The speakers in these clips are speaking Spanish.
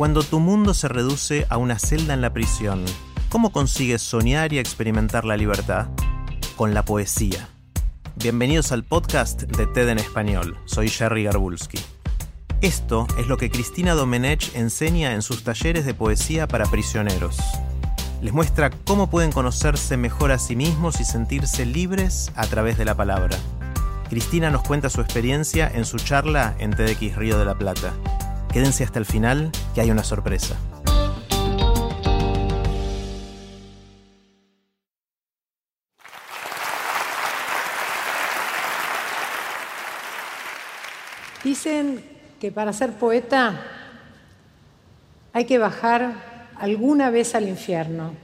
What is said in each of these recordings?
Cuando tu mundo se reduce a una celda en la prisión, ¿cómo consigues soñar y experimentar la libertad? Con la poesía. Bienvenidos al podcast de TED en español. Soy Jerry Garbulski. Esto es lo que Cristina Domenech enseña en sus talleres de poesía para prisioneros. Les muestra cómo pueden conocerse mejor a sí mismos y sentirse libres a través de la palabra. Cristina nos cuenta su experiencia en su charla en TEDx Río de la Plata. Quédense hasta el final, que hay una sorpresa. Dicen que para ser poeta hay que bajar alguna vez al infierno.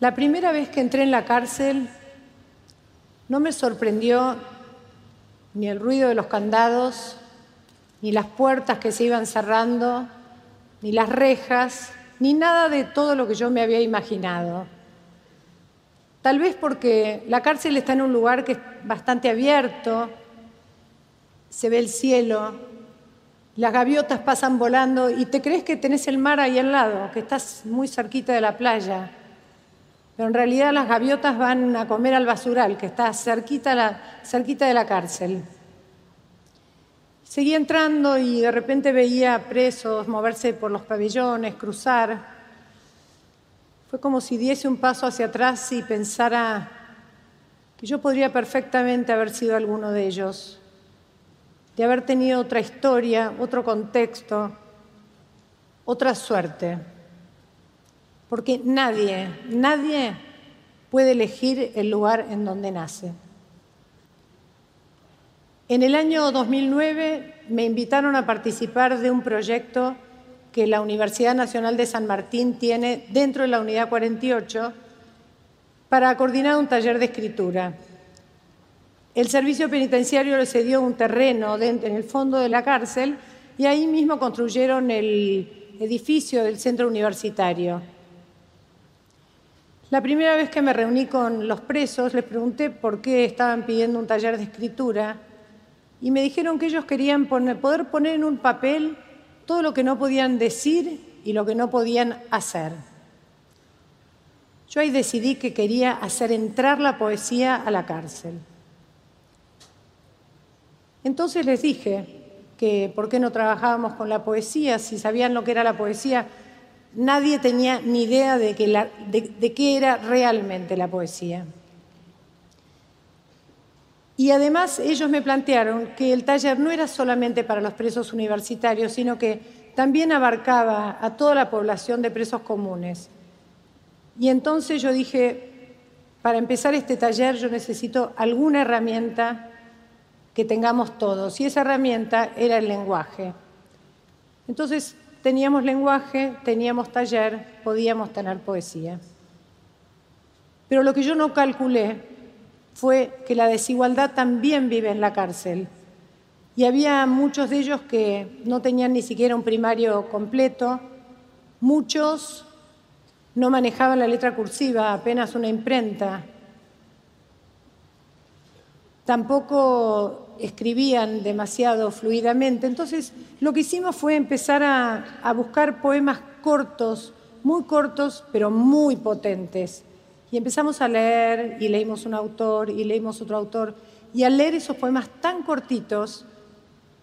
La primera vez que entré en la cárcel no me sorprendió ni el ruido de los candados, ni las puertas que se iban cerrando, ni las rejas, ni nada de todo lo que yo me había imaginado. Tal vez porque la cárcel está en un lugar que es bastante abierto, se ve el cielo, las gaviotas pasan volando y te crees que tenés el mar ahí al lado, que estás muy cerquita de la playa. Pero en realidad las gaviotas van a comer al basural, que está cerquita, cerquita de la cárcel. Seguí entrando y de repente veía presos moverse por los pabellones, cruzar. Fue como si diese un paso hacia atrás y pensara que yo podría perfectamente haber sido alguno de ellos de haber tenido otra historia, otro contexto, otra suerte. Porque nadie, nadie puede elegir el lugar en donde nace. En el año 2009 me invitaron a participar de un proyecto que la Universidad Nacional de San Martín tiene dentro de la Unidad 48 para coordinar un taller de escritura. El servicio penitenciario le cedió un terreno en el fondo de la cárcel y ahí mismo construyeron el edificio del centro universitario. La primera vez que me reuní con los presos les pregunté por qué estaban pidiendo un taller de escritura y me dijeron que ellos querían poder poner en un papel todo lo que no podían decir y lo que no podían hacer. Yo ahí decidí que quería hacer entrar la poesía a la cárcel. Entonces les dije que por qué no trabajábamos con la poesía, si sabían lo que era la poesía, nadie tenía ni idea de, qué era realmente la poesía. Y además ellos me plantearon que el taller no era solamente para los presos universitarios, sino que también abarcaba a toda la población de presos comunes. Y entonces yo dije, para empezar este taller yo necesito alguna herramienta que tengamos todos. Y esa herramienta era el lenguaje. Entonces teníamos lenguaje, teníamos taller, podíamos tener poesía. Pero lo que yo no calculé fue que la desigualdad también vive en la cárcel. Y había muchos de ellos que no tenían ni siquiera un primario completo, muchos no manejaban la letra cursiva, apenas una imprenta, tampoco escribían demasiado fluidamente. Entonces, lo que hicimos fue empezar a, buscar poemas cortos, muy cortos, pero muy potentes. Y empezamos a leer y leímos un autor y leímos otro autor. Y al leer esos poemas tan cortitos,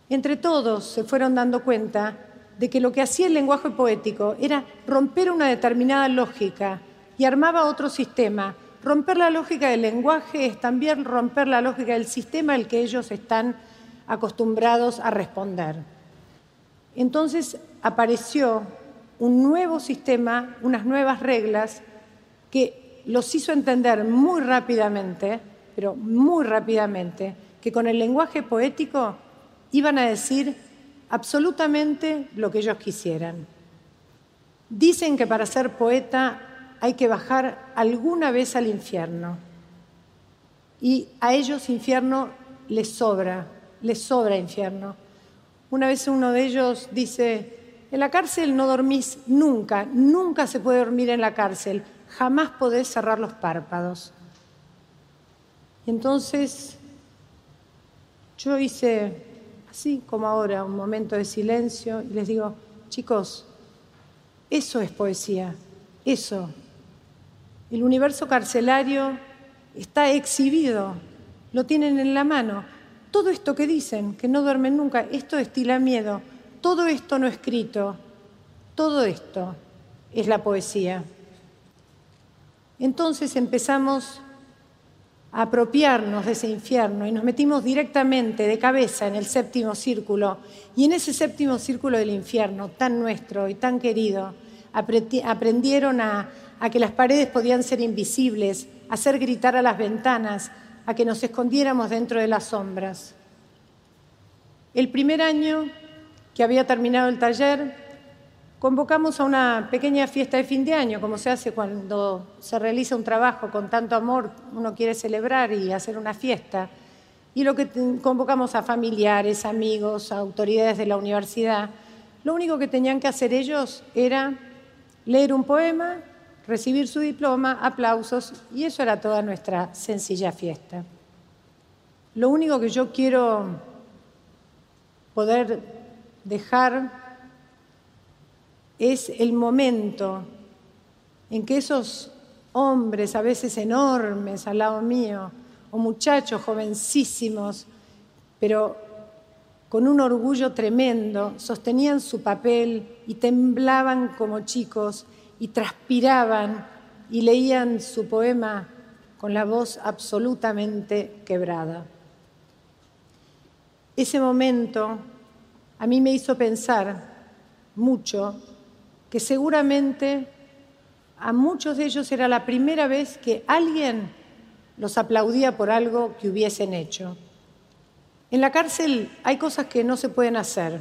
entre todos se fueron dando cuenta de que lo que hacía el lenguaje poético era romper una determinada lógica y armaba otro sistema Romper la lógica del lenguaje es también romper la lógica del sistema al que ellos están acostumbrados a responder. Entonces apareció un nuevo sistema, unas nuevas reglas que los hizo entender muy rápidamente, pero muy rápidamente, que con el lenguaje poético iban a decir absolutamente lo que ellos quisieran. Dicen que para ser poeta hay que bajar alguna vez al infierno. Y a ellos infierno les sobra, les sobra infierno. Una vez uno de ellos dice, en la cárcel no dormís nunca, nunca se puede dormir en la cárcel, jamás podés cerrar los párpados. Y entonces yo hice así como ahora, un momento de silencio y les digo, chicos, eso es poesía, eso. El universo carcelario está exhibido, lo tienen en la mano. Todo esto que dicen, que no duermen nunca, esto estila miedo, todo esto no escrito, todo esto es la poesía. Entonces empezamos a apropiarnos de ese infierno y nos metimos directamente de cabeza en el séptimo círculo. Y en ese séptimo círculo del infierno, tan nuestro y tan querido, aprendieron a, que las paredes podían ser invisibles, a hacer gritar a las ventanas, a que nos escondiéramos dentro de las sombras. El primer año que había terminado el taller, convocamos a una pequeña fiesta de fin de año, como se hace cuando se realiza un trabajo con tanto amor, uno quiere celebrar y hacer una fiesta. Y lo que convocamos a familiares, amigos, autoridades de la universidad, lo único que tenían que hacer ellos era leer un poema, recibir su diploma, aplausos, y eso era toda nuestra sencilla fiesta. Lo único que yo quiero poder dejar es el momento en que esos hombres, a veces enormes al lado mío, o muchachos jovencísimos, pero con un orgullo tremendo, sostenían su papel y temblaban como chicos y transpiraban y leían su poema con la voz absolutamente quebrada. Ese momento a mí me hizo pensar mucho que seguramente a muchos de ellos era la primera vez que alguien los aplaudía por algo que hubiesen hecho. En la cárcel hay cosas que no se pueden hacer.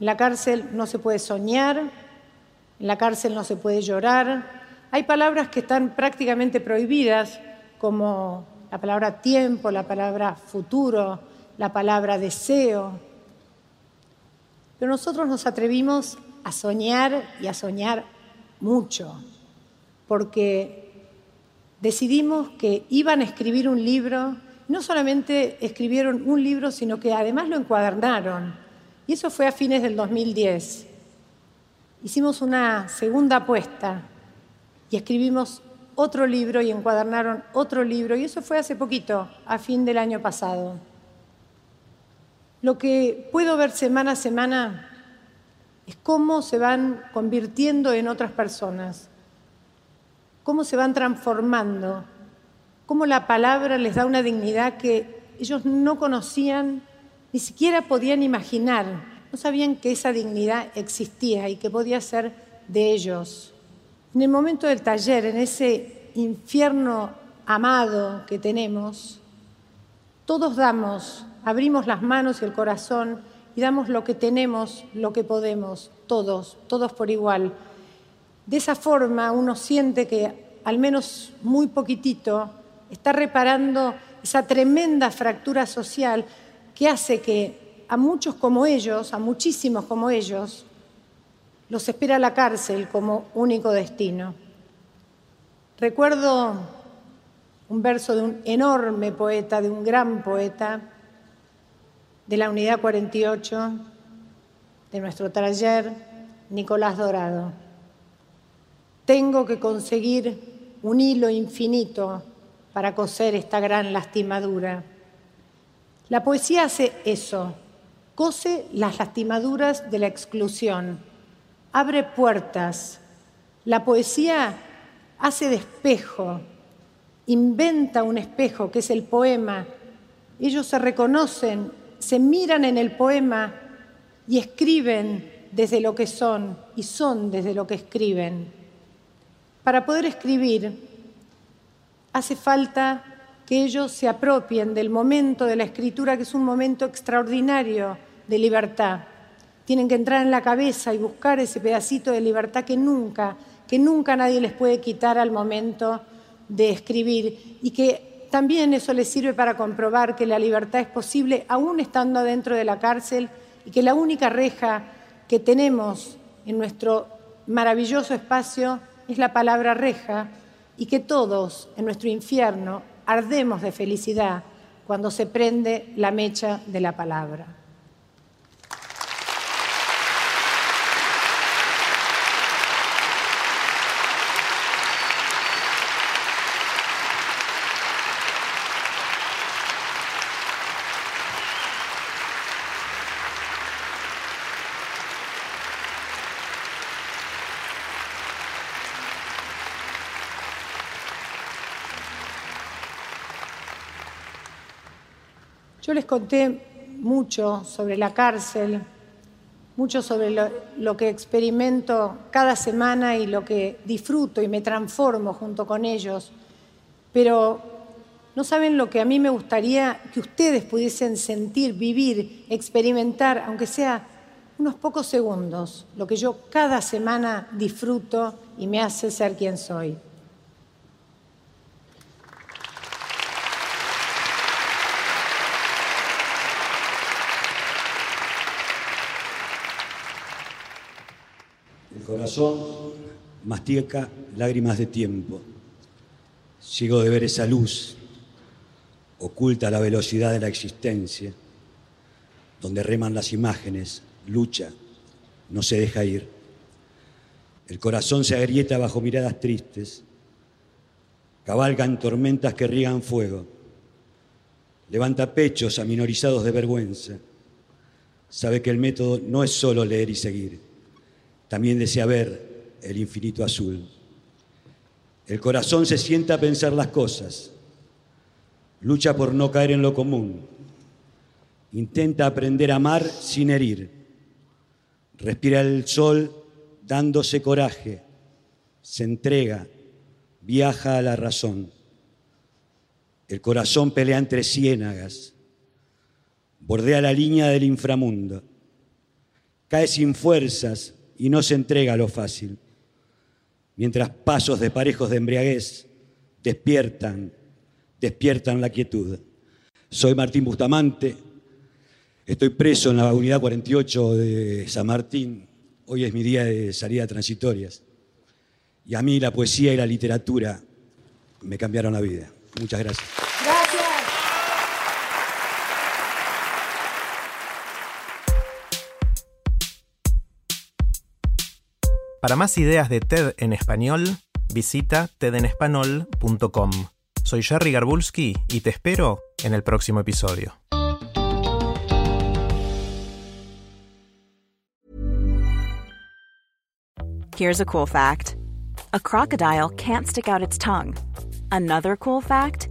En la cárcel no se puede soñar, en la cárcel no se puede llorar. Hay palabras que están prácticamente prohibidas, como la palabra tiempo, la palabra futuro, la palabra deseo. Pero nosotros nos atrevimos a soñar y a soñar mucho, porque decidimos que iban a escribir un libro, no solamente escribieron un libro, sino que además lo encuadernaron. Y eso fue a fines del 2010. Hicimos una segunda apuesta y escribimos otro libro y encuadernaron otro libro, y eso fue hace poquito, a fin del año pasado. Lo que puedo ver semana a semana es cómo se van convirtiendo en otras personas, cómo se van transformando, cómo la palabra les da una dignidad que ellos no conocían, ni siquiera podían imaginar, no sabían que esa dignidad existía y que podía ser de ellos. En el momento del taller, en ese infierno amado que tenemos, todos damos, abrimos las manos y el corazón y damos lo que tenemos, lo que podemos, todos, todos por igual. De esa forma uno siente que al menos muy poquitito está reparando esa tremenda fractura social que hace que a muchos como ellos, a muchísimos como ellos, los espera la cárcel como único destino. Recuerdo un verso de un enorme poeta, de un gran poeta, de la unidad 48 de nuestro taller, Nicolás Dorado. Tengo que conseguir un hilo infinito para coser esta gran lastimadura. La poesía hace eso, cose las lastimaduras de la exclusión, abre puertas. La poesía hace de espejo, inventa un espejo que es el poema. Ellos se reconocen se miran en el poema y escriben desde lo que son y son desde lo que escriben. Para poder escribir hace falta que ellos se apropien del momento de la escritura, que es un momento extraordinario de libertad. Tienen que entrar en la cabeza y buscar ese pedacito de libertad que nunca, que nunca nadie les puede quitar al momento de escribir y que también eso les sirve para comprobar que la libertad es posible aún estando dentro de la cárcel y que la única reja que tenemos en nuestro maravilloso espacio es la palabra reja y que todos en nuestro infierno ardemos de felicidad cuando se prende la mecha de la palabra. Yo les conté mucho sobre la cárcel, mucho sobre lo, que experimento cada semana y lo que disfruto y me transformo junto con ellos, pero no saben lo que a mí me gustaría que ustedes pudiesen sentir, vivir, experimentar, aunque sea unos pocos segundos, lo que yo cada semana disfruto y me hace ser quien soy. Corazón mastica lágrimas de tiempo, ciego de ver esa luz, oculta la velocidad de la existencia, donde reman las imágenes, lucha, no se deja ir. El corazón se agrieta bajo miradas tristes, cabalgan tormentas que riegan fuego, levanta pechos aminorizados de vergüenza, sabe que el método no es solo leer y seguir, también desea ver el infinito azul. El corazón se sienta a pensar las cosas, lucha por no caer en lo común, intenta aprender a amar sin herir, respira el sol dándose coraje, se entrega, viaja a la razón. El corazón pelea entre ciénagas, bordea la línea del inframundo, cae sin fuerzas y no se entrega a lo fácil. Mientras pasos de parejos de embriaguez despiertan, despiertan la quietud. Soy Martín Bustamante, estoy preso en la unidad 48 de San Martín. Hoy es mi día de salida transitorias. Y a mí la poesía y la literatura me cambiaron la vida. Muchas gracias. Para más ideas de TED en español, visita tedenespanol.com. Soy Jerry Garbulski y te espero en el próximo episodio. Here's a cool fact. A crocodile can't stick out its tongue. Another cool fact,